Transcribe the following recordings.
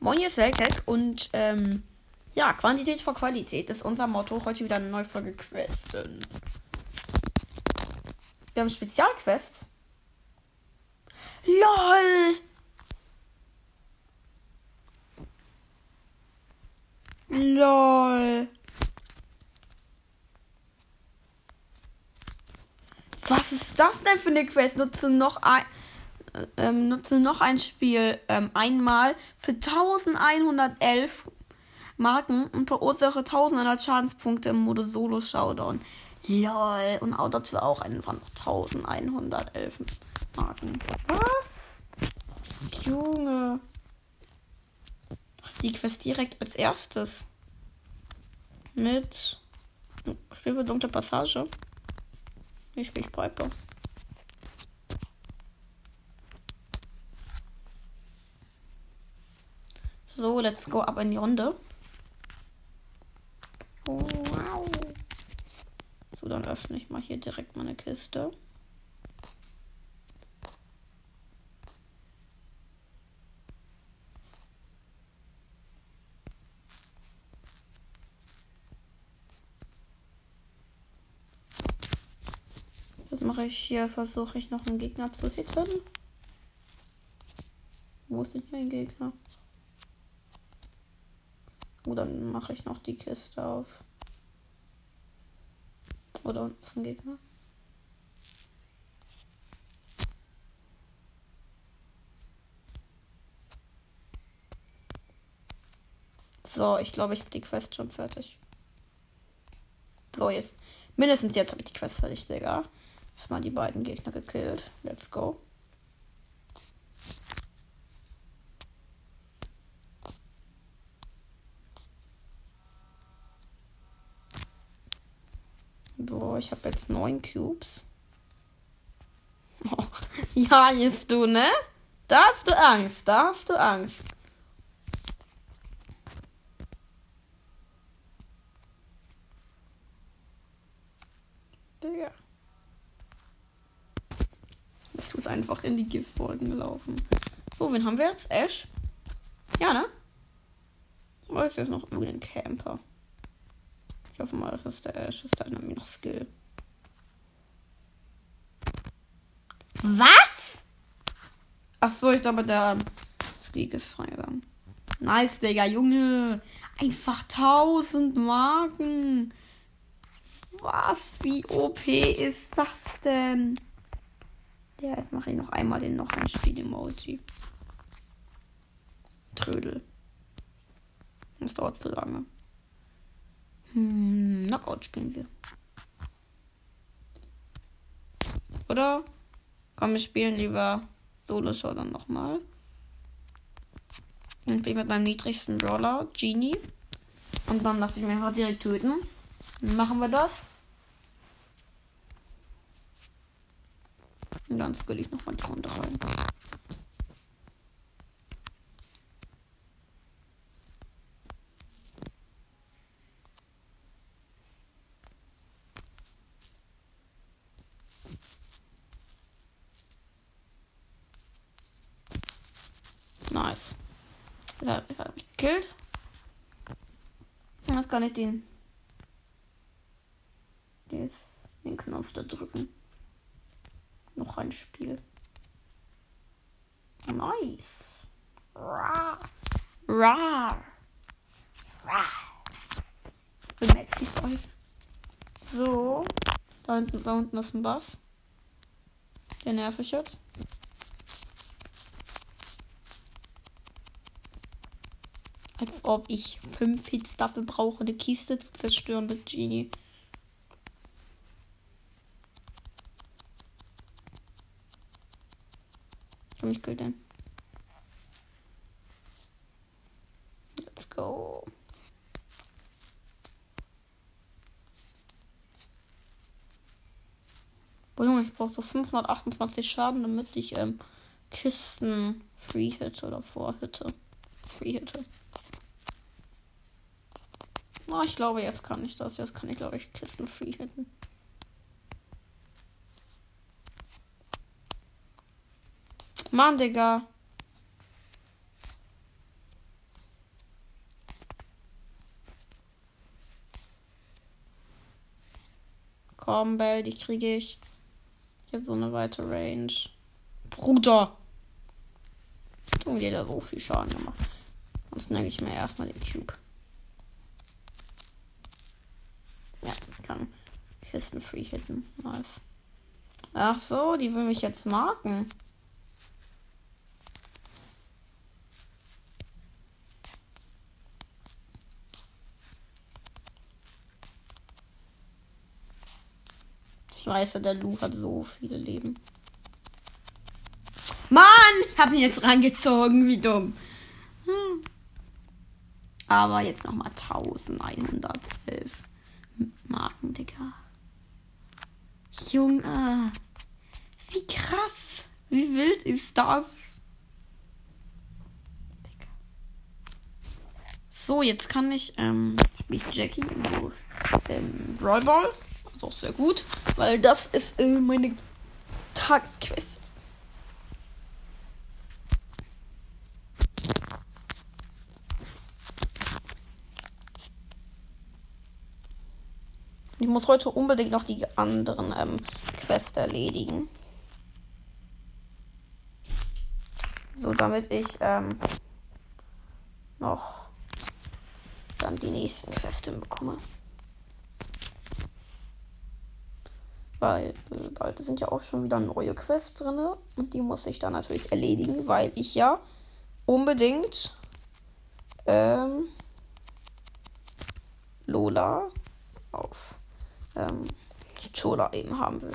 Moin, hier ist Selkek und ähm, ja, Quantität vor Qualität ist unser Motto. Heute wieder eine neue Folge Questen. Wir haben Spezialquests. LOL! LOL! Was ist das denn für eine Quest? Nutze noch ein ähm, nutze noch ein Spiel ähm, einmal für 1111 Marken und verursache 1100 Schadenspunkte im Modus Solo Showdown. Lol. Und auch dazu auch einfach noch 1111 Marken. Was? Junge. Die Quest direkt als erstes. Mit. Spiel wir dunkle Passage. Ich spiele Piper. So, let's go ab in die Runde. Wow. So, dann öffne ich mal hier direkt meine Kiste. Was mache ich hier? Versuche ich noch einen Gegner zu hitten. Wo ist denn hier ein Gegner? Oh, dann mache ich noch die Kiste auf. Oder unten ist ein Gegner. So, ich glaube, ich habe die Quest schon fertig. So, jetzt. Mindestens jetzt habe ich die Quest fertig, Digga. Ich habe mal die beiden Gegner gekillt. Let's go. So, ich habe jetzt neun Cubes. Oh, ja, jetzt du, ne? Da hast du Angst, da hast du Angst. Digga. Bist du einfach in die Giftfolgen gelaufen. So, wen haben wir jetzt? Ash? Ja, ne? Oder ist jetzt noch irgendein Camper? Ich hoffe mal, das ist der Ash. Ist der noch Skill. Was? Ach so, ich glaube, der Skleek ist freigegangen. Nice, Digga, Junge. Einfach 1000 Marken. Was? Wie OP ist das denn? Ja, jetzt mache ich noch einmal den noch ein Spiel-Emoji. Trödel. Das dauert zu lange. Hm, Knockout spielen wir. Oder? Komm, wir spielen lieber Solo-Show dann nochmal. Dann bin ich mit meinem niedrigsten Brawler, Genie. Und dann lasse ich mich einfach direkt töten. Machen wir das. Und dann skill ich nochmal die Runde rein. Nice. Das hat, das hat mich gekillt. Jetzt kann ich den, den, den Knopf da drücken. Noch ein Spiel. Nice. Rar. Rar. Rar. Bemerkt sich euch. So. Da hinten, da unten ist ein Bass. Der nerv ich jetzt. Als ob ich fünf Hits dafür brauche, eine Kiste zu zerstören mit Genie. Für mich gilt denn. Let's go. Boah, Junge, ich brauche so 528 Schaden, damit ich ähm, Kisten free hitte oder vorhitte. Free hitte. Oh, ich glaube, jetzt kann ich das. Jetzt kann ich, glaube ich, Kisten free hitten. Mann, Digga. Komm, Bell, die kriege ich. Ich habe so eine weite Range. Bruder! Tun wir da so viel Schaden gemacht. Sonst nehme ich mir erstmal den Cube. Kisten free hitten. Nice. Ach so, die will mich jetzt marken. Scheiße, der Lu hat so viele Leben. Mann, hab ihn jetzt rangezogen, wie dumm. Hm. Aber jetzt nochmal 1111 Marken, Digga. Junge. Wie krass. Wie wild ist das? So, jetzt kann ich, ähm, spiele ich Jackie im ähm, Brawl Ball. Das ist auch sehr gut, weil das ist äh, meine Tagesquest. Ich muss heute unbedingt noch die anderen ähm, Quests erledigen. So, damit ich ähm, noch dann die nächsten Quests bekomme. Weil äh, bald sind ja auch schon wieder neue Quests drin. Und die muss ich dann natürlich erledigen, weil ich ja unbedingt ähm, Lola auf ähm, Chola eben haben will.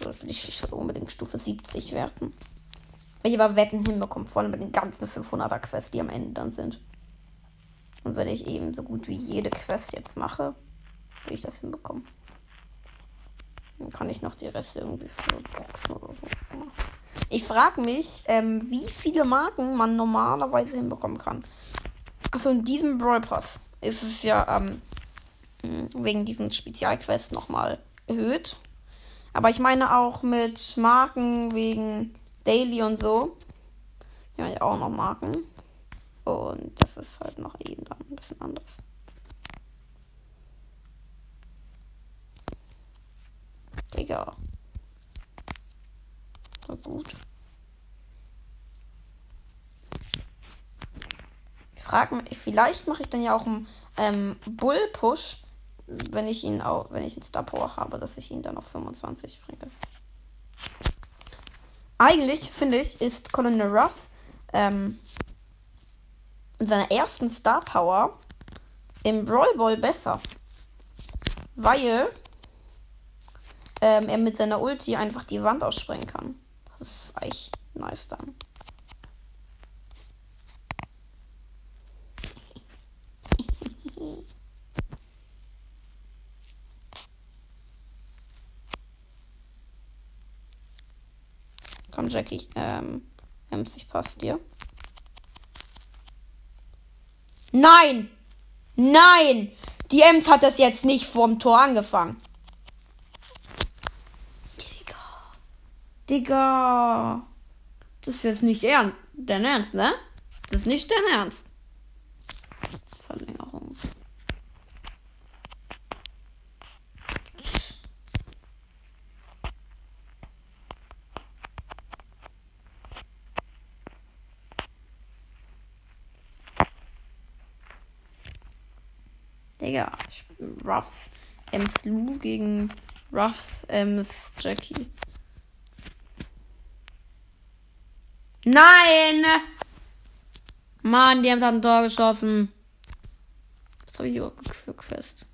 So will ich unbedingt Stufe 70 werten. Wenn ich aber Wetten hinbekomme, vor allem mit den ganzen 500er Quests, die am Ende dann sind. Und wenn ich eben so gut wie jede Quest jetzt mache, will ich das hinbekommen. Dann kann ich noch die Reste irgendwie für Boxen oder so. Ich frage mich, ähm, wie viele Marken man normalerweise hinbekommen kann. Achso, in diesem Brawl Pass ist es ja ähm, hm, wegen diesen Spezialquests nochmal erhöht. Aber ich meine auch mit Marken wegen Daily und so. Ja, ja auch noch Marken. Und das ist halt noch eben dann ein bisschen anders. Digga. Na gut. Ich frage mich, vielleicht mache ich dann ja auch einen ähm, Bull-Push wenn ich ihn auch, wenn ich einen Star Power habe, dass ich ihn dann auf 25 bringe. Eigentlich finde ich, ist Colonel Ruff ähm, in seiner ersten Star Power im Brawl Ball besser. Weil ähm, er mit seiner Ulti einfach die Wand aussprengen kann. Das ist echt nice dann. Komm, Jackie. Ähm, Ems, ich passe dir. Nein! Nein! Die Ems hat das jetzt nicht vorm Tor angefangen. Digga. Digga. Das ist jetzt nicht. Dein Ernst, ne? Das ist nicht dein Ernst. Verlängerung. Digga, Ruffs Ems Lu gegen Ruffs Ems Jackie. Nein! Mann, die haben da ein Tor geschossen. Was habe ich überhaupt für Quest?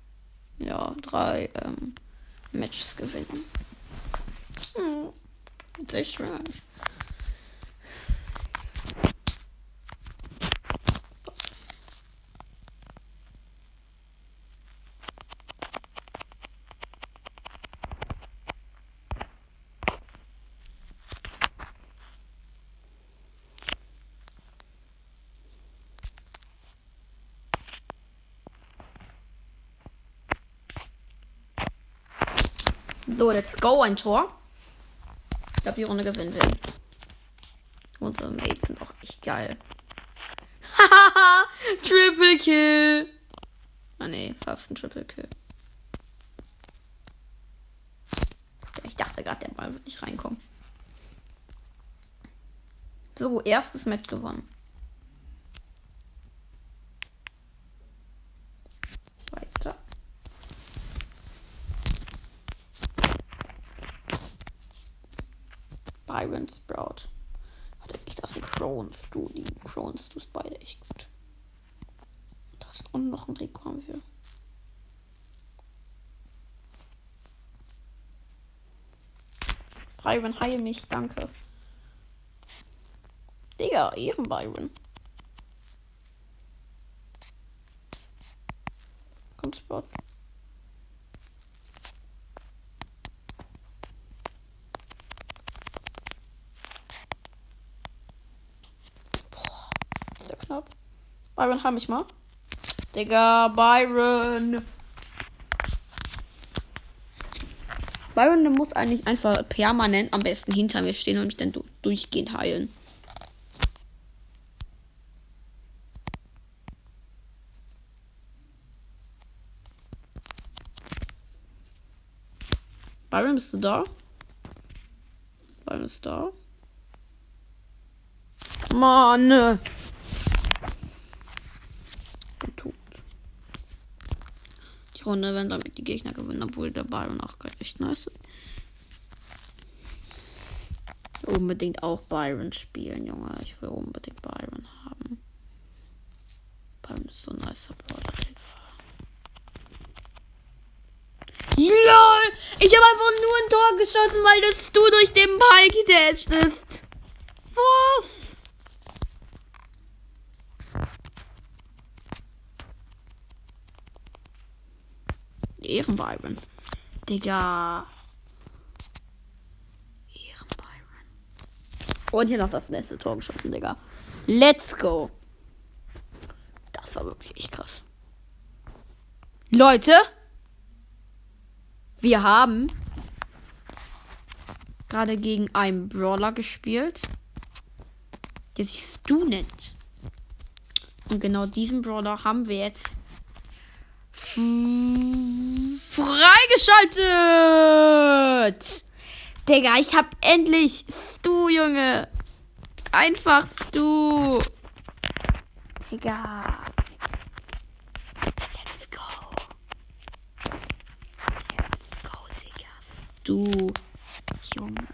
Ja, drei ähm, Matches gewinnen. Hm. Ist echt schön. So, let's go, ein Tor. Ich glaube, die Runde gewinnen wir. Unsere Mates sind auch echt geil. Hahaha, Triple Kill. Ah ne, fast ein Triple Kill. Ich dachte gerade, der Ball wird nicht reinkommen. So, erstes Match gewonnen. Weiter. Byron Sprout. Hatte ich das ein Crones, du. Die Crones, du ist beide echt gut. Das und noch ein Rico haben wir. Byron, heil mich, danke. Digga, Ehren Byron. Kommt Spot. Boah, der knapp. Byron, heil mich mal. Digga, Byron. Byron muss eigentlich einfach permanent am besten hinter mir stehen und mich dann du durchgehend heilen. Byron, bist du da? Byron ist da. Mann. Runde werden damit die Gegner gewinnen, obwohl der Byron auch echt nice ist. Unbedingt auch Byron spielen, Junge. Ich will unbedingt Byron haben. Byron ist so ein nice Supporter. LOL! Ich habe einfach nur ein Tor geschossen, weil das du durch den Ball gedasht ist. Was? Ehrenbyron. Digga. Ehrenbyron. Und hier noch das letzte Tor geschossen, Digga. Let's go. Das war wirklich echt krass. Leute. Wir haben gerade gegen einen Brawler gespielt, der sich Stu nennt. Und genau diesen Brawler haben wir jetzt freigeschaltet. Digga, ich hab endlich Stu, Junge. Einfach Stu. Digga. du, Junge.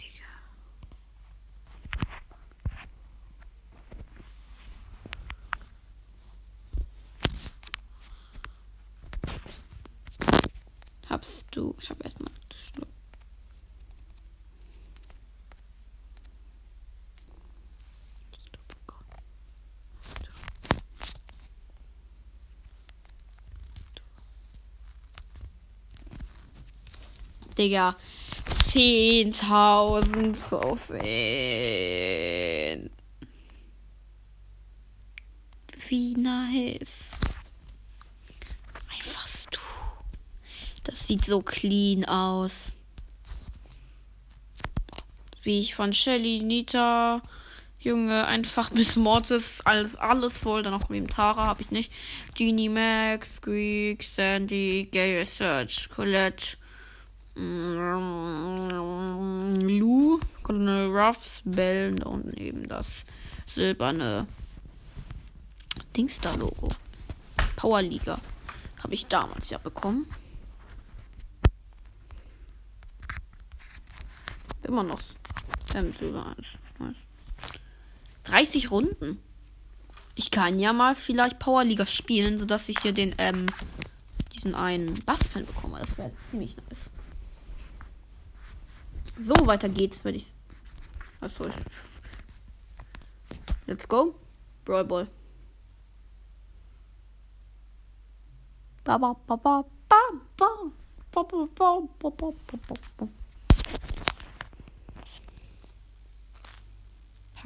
Digga. Habst du. Ich hab erstmal Digga. 10.000 Trophäen. Wie nice. Einfach du. Das sieht so clean aus. Wie ich von Shelly, Nita, Junge, einfach bis Mortis, alles, alles voll. Dann noch mit dem Tara habe ich nicht. Genie Max, Greek, Sandy, Gay Search, Colette. Lou, Colonel Ruffs, Bell und eben das silberne Dingstar-Logo. Powerliga. Habe ich damals ja bekommen. Immer noch. Ähm, Silber 1. 30 Runden. Ich kann ja mal vielleicht Powerliga spielen, sodass ich hier den, ähm, diesen einen Bassman bekomme. Das wäre ziemlich nice. So, weiter geht's, wenn ich. Achso, ich. Let's go. Brawl Ball. Ba, ba, ba, ba, ba, ba. Ba, ba, ba, ba, ba, ba, ba.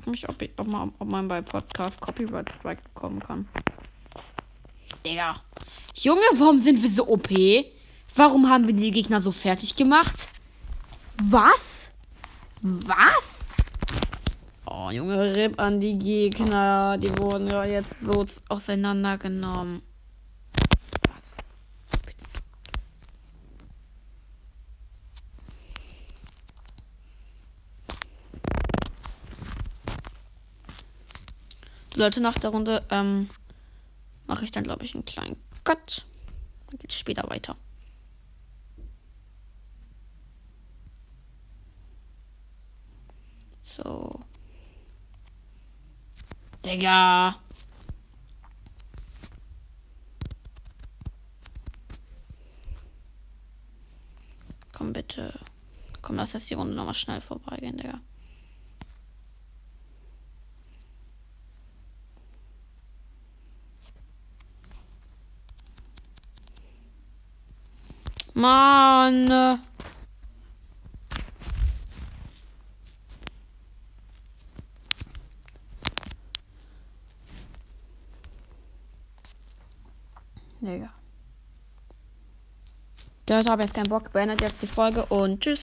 Frage mich, ob, ich, ob, man, ob man bei Podcast Copyright Strike bekommen kann. Digga. Junge, warum sind wir so OP? Warum haben wir die Gegner so fertig gemacht? Was? Was? Oh, Junge, RIP an die Gegner. Die wurden ja jetzt so auseinandergenommen. Leute, nach der Runde ähm, mache ich dann, glaube ich, einen kleinen Cut. Dann geht es später weiter. So. Digga. Komm bitte. Komm, lass jetzt die Runde nochmal schnell vorbeigehen, Digga. Mann. Digga. Leute, habe jetzt keinen Bock. Beendet jetzt die Folge und tschüss.